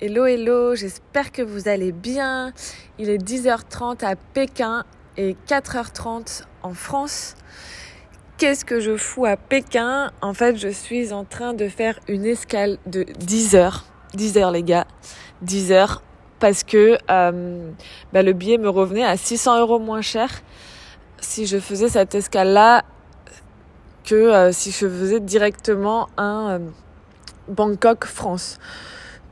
Hello, hello, j'espère que vous allez bien. Il est 10h30 à Pékin et 4h30 en France. Qu'est-ce que je fous à Pékin? En fait, je suis en train de faire une escale de 10 heures. 10 heures, les gars. 10 heures. Parce que euh, bah, le billet me revenait à 600 euros moins cher si je faisais cette escale-là que euh, si je faisais directement un euh, Bangkok-France.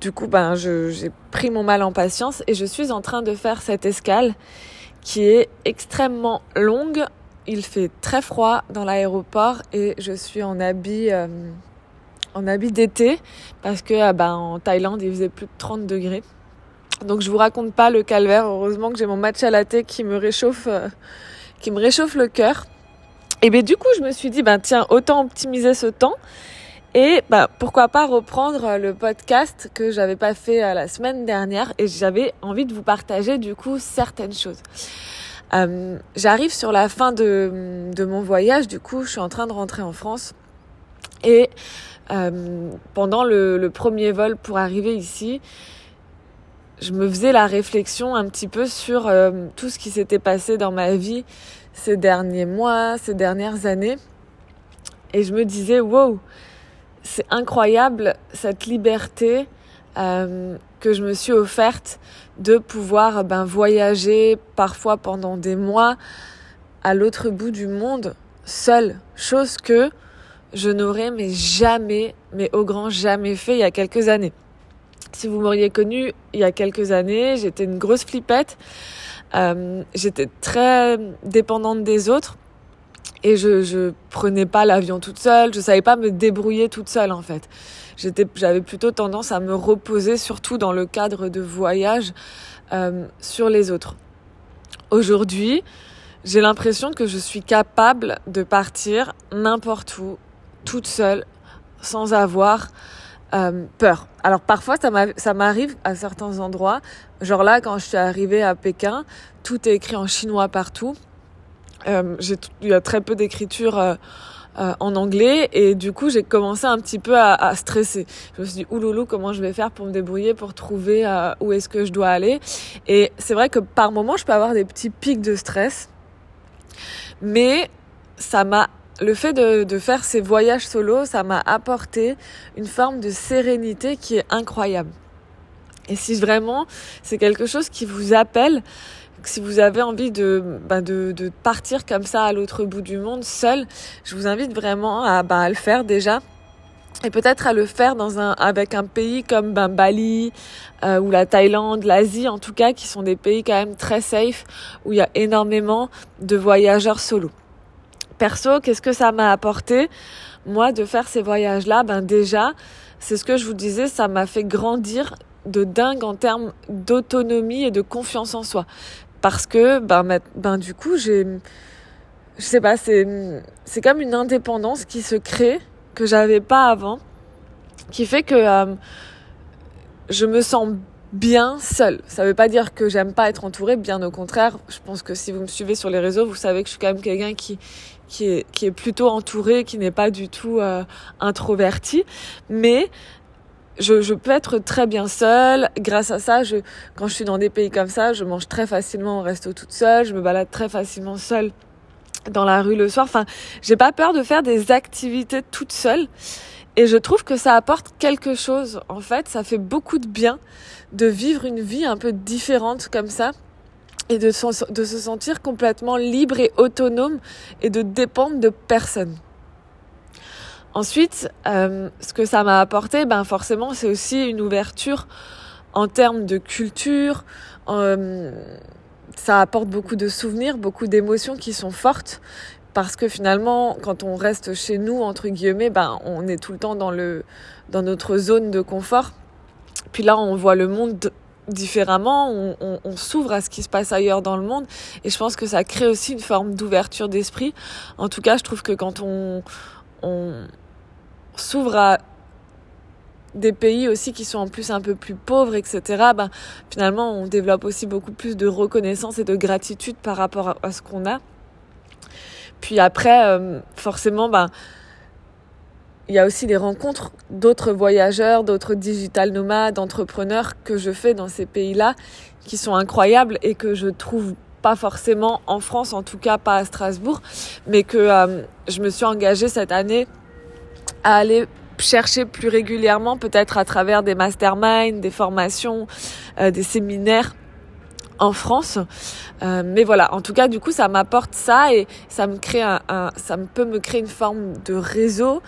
Du coup, ben, j'ai pris mon mal en patience et je suis en train de faire cette escale qui est extrêmement longue. Il fait très froid dans l'aéroport et je suis en habit, euh, habit d'été parce que ah ben, en Thaïlande il faisait plus de 30 degrés. Donc je vous raconte pas le calvaire. Heureusement que j'ai mon match à latte qui me réchauffe, euh, qui me réchauffe le cœur. Et ben du coup je me suis dit ben tiens autant optimiser ce temps et bah, pourquoi pas reprendre euh, le podcast que j'avais pas fait euh, la semaine dernière et j'avais envie de vous partager du coup certaines choses. Euh, J'arrive sur la fin de, mon voyage, du coup je suis en train de rentrer en France et pendant le, premier vol pour arriver ici, je me faisais la réflexion un petit peu sur tout ce qui s'était passé dans ma vie ces derniers mois, ces dernières années. Et je me disais, wow, c'est incroyable cette liberté euh, que je me suis offerte de pouvoir ben, voyager parfois pendant des mois à l'autre bout du monde seule, chose que je n'aurais mais jamais, mais au grand jamais fait il y a quelques années. Si vous m'auriez connu il y a quelques années, j'étais une grosse flippette, euh, j'étais très dépendante des autres et je, je prenais pas l'avion toute seule, je savais pas me débrouiller toute seule en fait. J'avais plutôt tendance à me reposer, surtout dans le cadre de voyage, euh, sur les autres. Aujourd'hui, j'ai l'impression que je suis capable de partir n'importe où, toute seule, sans avoir euh, peur. Alors parfois, ça m'arrive à certains endroits, genre là, quand je suis arrivée à Pékin, tout est écrit en chinois partout. Euh, il y a très peu d'écriture euh, euh, en anglais et du coup j'ai commencé un petit peu à, stresser. Je me suis dit ouloulou comment je vais faire pour me débrouiller pour trouver où est-ce que je dois aller? Et c'est vrai que par moment je peux avoir des petits pics de stress, mais ça m'a le fait de, de, faire ces voyages solo, ça m'a apporté une forme de sérénité qui est incroyable. Et si vraiment c'est quelque chose qui vous appelle, si vous avez envie de, bah de, de, partir comme ça à l'autre bout du monde seul, je vous invite vraiment à, bah, le faire déjà. Et peut-être à le faire dans un, avec un pays comme ben, Bali euh, ou la Thaïlande, l'Asie en tout cas, qui sont des pays quand même très safe, où il y a énormément de voyageurs solo. Perso, qu'est-ce que ça m'a apporté? Moi, de faire ces voyages-là, ben déjà, c'est ce que je vous disais, ça m'a fait grandir de dingue en termes d'autonomie et de confiance en soi parce que ben, ben du coup j'ai je sais pas c'est c'est comme une indépendance qui se crée que j'avais pas avant qui fait que euh, je me sens bien seule. Ça veut pas dire que j'aime pas être entourée, bien au contraire. Je pense que si vous me suivez sur les réseaux, vous savez que je suis quand même quelqu'un qui qui est qui est plutôt entouré, qui n'est pas du tout euh, introverti, mais je, je, peux être très bien seule. Grâce à ça, je, quand je suis dans des pays comme ça, je mange très facilement au resto toute seule. Je me balade très facilement seule dans la rue le soir. Enfin, j'ai pas peur de faire des activités toute seule. Et je trouve que ça apporte quelque chose. En fait, ça fait beaucoup de bien de vivre une vie un peu différente comme ça et de, de se sentir complètement libre et autonome et de dépendre de personne. Ensuite, euh, ce que ça m'a apporté, ben forcément, c'est aussi une ouverture en termes de culture. Euh, ça apporte beaucoup de souvenirs, beaucoup d'émotions qui sont fortes. Parce que finalement, quand on reste chez nous, entre guillemets, ben, on est tout le temps dans, le, dans notre zone de confort. Puis là, on voit le monde différemment, on, s'ouvre à ce qui se passe ailleurs dans le monde et je pense que ça crée aussi une forme d'ouverture d'esprit. En tout cas, je trouve que quand on, s'ouvre à des pays aussi qui sont en plus un peu plus pauvres, etc., ben, finalement, on développe aussi beaucoup plus de reconnaissance et de gratitude par rapport à, ce qu'on a. Puis après, euh, forcément, ben, il y a aussi les rencontres d'autres voyageurs, d'autres digital nomades, entrepreneurs que je fais dans ces pays-là qui sont incroyables et que je trouve pas forcément en France, en tout cas pas à Strasbourg, mais que euh, je me suis engagée cette année à aller chercher plus régulièrement, peut-être à travers des masterminds, des formations, euh, des séminaires en France. Euh, mais voilà, en tout cas, du coup, ça m'apporte ça et ça me crée un, ça peut me créer une forme de réseau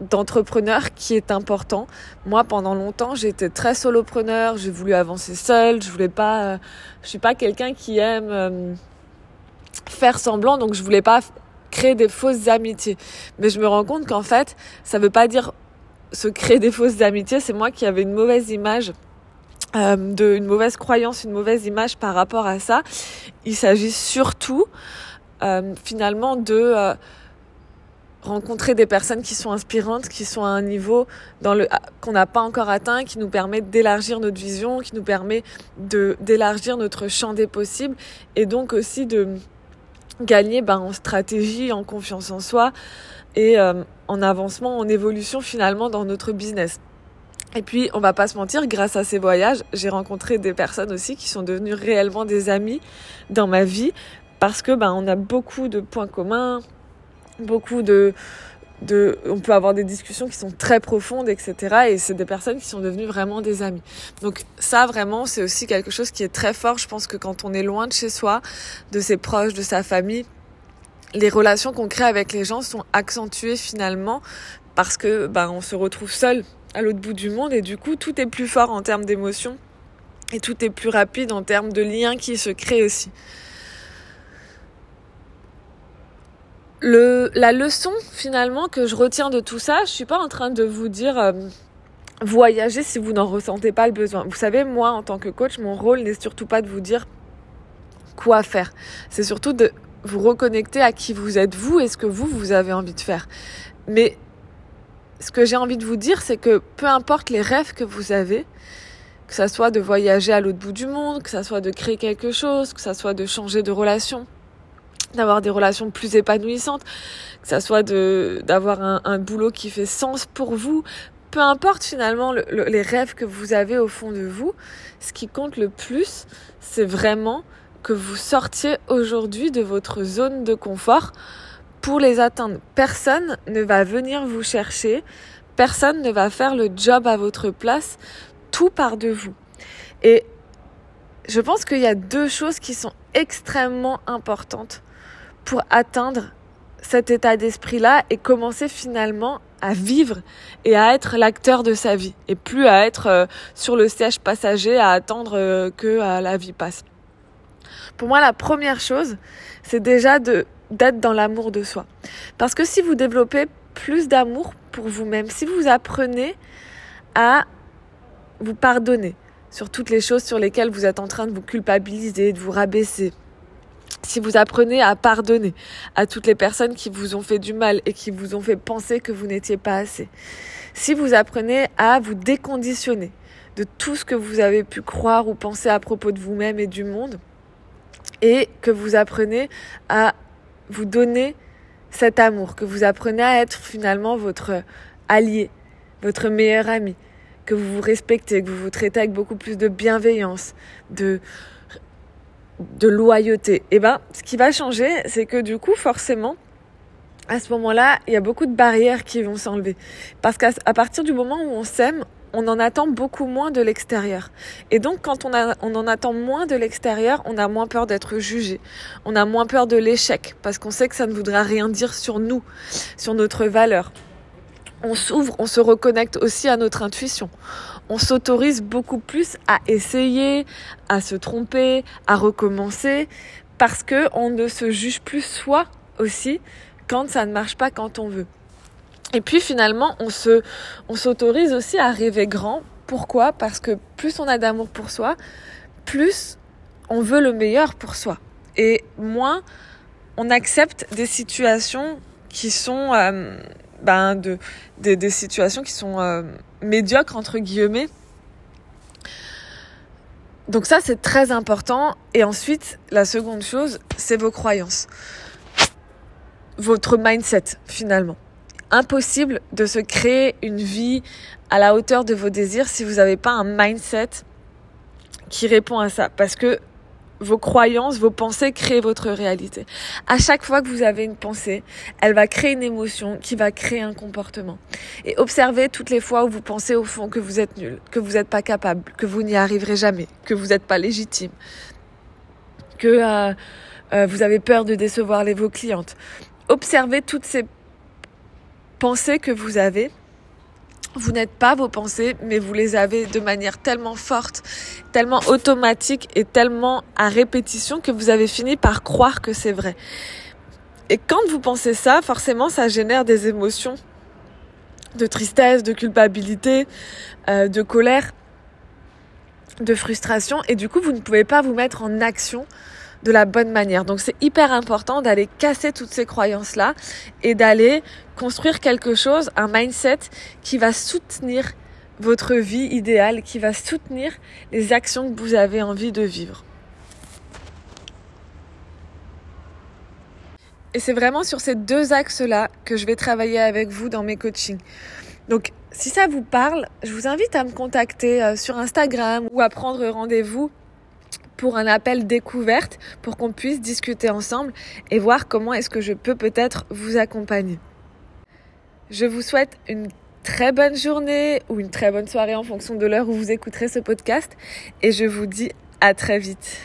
d'entrepreneur qui est important. Moi, pendant longtemps, j'étais très solopreneur. J'ai voulu avancer seule. Je voulais pas. Euh, je suis pas quelqu'un qui aime faire semblant, donc je voulais pas créer des fausses amitiés. Mais je me rends compte qu'en fait, ça veut pas dire se créer des fausses amitiés. C'est moi qui avais une mauvaise image. Euh, de une mauvaise croyance, une mauvaise image par rapport à ça. Il s'agit surtout euh, finalement de rencontrer des personnes qui sont inspirantes, qui sont à un niveau dans le qu'on n'a pas encore atteint, qui nous permet d'élargir notre vision, qui nous permet de d'élargir notre champ des possibles et donc aussi de gagner ben, en stratégie, en confiance en soi et euh, en avancement, en évolution finalement dans notre business. Et puis, on va pas se mentir, grâce à ces voyages, j'ai rencontré des personnes aussi qui sont devenues réellement des amis dans ma vie parce que ben on a beaucoup de points communs, beaucoup de, de, on peut avoir des discussions qui sont très profondes, etc. Et c'est des personnes qui sont devenues vraiment des amis. Donc ça, vraiment, c'est aussi quelque chose qui est très fort. Je pense que quand on est loin de chez soi, de ses proches, de sa famille, les relations qu'on crée avec les gens sont accentuées finalement parce que ben, on se retrouve seul à l'autre bout du monde et du coup tout est plus fort en termes d'émotions et tout est plus rapide en termes de liens qui se créent aussi. Le, la leçon finalement que je retiens de tout ça, je suis pas en train de vous dire euh, voyager si vous n'en ressentez pas le besoin. Vous savez, moi en tant que coach, mon rôle n'est surtout pas de vous dire quoi faire. C'est surtout de vous reconnecter à qui vous êtes vous et ce que vous, vous avez envie de faire. Mais ce que j'ai envie de vous dire, c'est que peu importe les rêves que vous avez, que ça soit de voyager à l'autre bout du monde, que ça soit de créer quelque chose, que ça soit de changer de relation, d'avoir des relations plus épanouissantes, que ça soit d'avoir un, boulot qui fait sens pour vous, peu importe finalement le, les rêves que vous avez au fond de vous, ce qui compte le plus, c'est vraiment que vous sortiez aujourd'hui de votre zone de confort pour les atteindre. Personne ne va venir vous chercher, personne ne va faire le job à votre place, tout part de vous. Et je pense qu'il y a deux choses qui sont extrêmement importantes pour atteindre cet état d'esprit-là et commencer finalement à vivre et à être l'acteur de sa vie et plus à être euh, sur le siège passager à attendre euh, que euh, la vie passe. Pour moi, la première chose, c'est déjà de d'être dans l'amour de soi. Parce que si vous développez plus d'amour pour vous-même, si vous apprenez à vous pardonner sur toutes les choses sur lesquelles vous êtes en train de vous culpabiliser, de vous rabaisser, si vous apprenez à pardonner à toutes les personnes qui vous ont fait du mal et qui vous ont fait penser que vous n'étiez pas assez, si vous apprenez à vous déconditionner de tout ce que vous avez pu croire ou penser à propos de vous-même et du monde, et que vous apprenez à vous donner cet amour, que vous apprenez à être finalement votre allié, votre meilleur ami, que vous vous respectez, que vous vous traitez avec beaucoup plus de bienveillance, de de loyauté. Et eh ben, ce qui va changer, c'est que du coup, forcément, à ce moment-là, il y a beaucoup de barrières qui vont s'enlever. Parce qu'à partir du moment où on s'aime, on en attend beaucoup moins de l'extérieur. Et donc, quand on, en attend moins de l'extérieur, on a moins peur d'être jugé. On a moins peur de l'échec, parce qu'on sait que ça ne voudra rien dire sur nous, sur notre valeur. On s'ouvre, on se reconnecte aussi à notre intuition on s'autorise beaucoup plus à essayer, à se tromper, à recommencer, parce que on ne se juge plus soi aussi quand ça ne marche pas quand on veut. Et puis finalement, on se, on s'autorise aussi à rêver grand. Pourquoi? Parce que plus on a d'amour pour soi, plus on veut le meilleur pour soi. Et moins on accepte des situations qui sont euh, ben de, des, situations qui sont euh, médiocres entre guillemets. Donc ça c'est très important. Et ensuite la seconde chose c'est vos croyances, votre mindset finalement. impossible de se créer une vie à la hauteur de vos désirs si vous n'avez pas un mindset qui répond à ça. Parce que vos croyances, vos pensées créent votre réalité. À chaque fois que vous avez une pensée, elle va créer une émotion qui va créer un comportement. Et observez toutes les fois où vous pensez au fond que vous êtes nul, que vous n'êtes pas capable, que vous n'y arriverez jamais, que vous n'êtes pas légitime, que euh, euh, vous avez peur de décevoir les, vos clientes. Observez toutes ces pensées que vous avez vous n'êtes pas vos pensées, mais vous les avez de manière tellement forte, tellement automatique et tellement à répétition que vous avez fini par croire que c'est vrai. Et quand vous pensez ça, forcément, ça génère des émotions de tristesse, de culpabilité, euh, de colère, de frustration, et du coup, vous ne pouvez pas vous mettre en action de la bonne manière. Donc c'est hyper important d'aller casser toutes ces croyances-là et d'aller construire quelque chose, un mindset qui va soutenir votre vie idéale, qui va soutenir les actions que vous avez envie de vivre. Et c'est vraiment sur ces deux axes-là que je vais travailler avec vous dans mes coachings. Donc, si ça vous parle, je vous invite à me contacter euh, sur Instagram ou à prendre rendez-vous pour un appel découverte pour qu'on puisse discuter ensemble et voir comment est-ce que je peux peut-être vous accompagner. Je vous souhaite une très bonne journée ou une très bonne soirée en fonction de l'heure où vous écouterez ce podcast et je vous dis à très vite.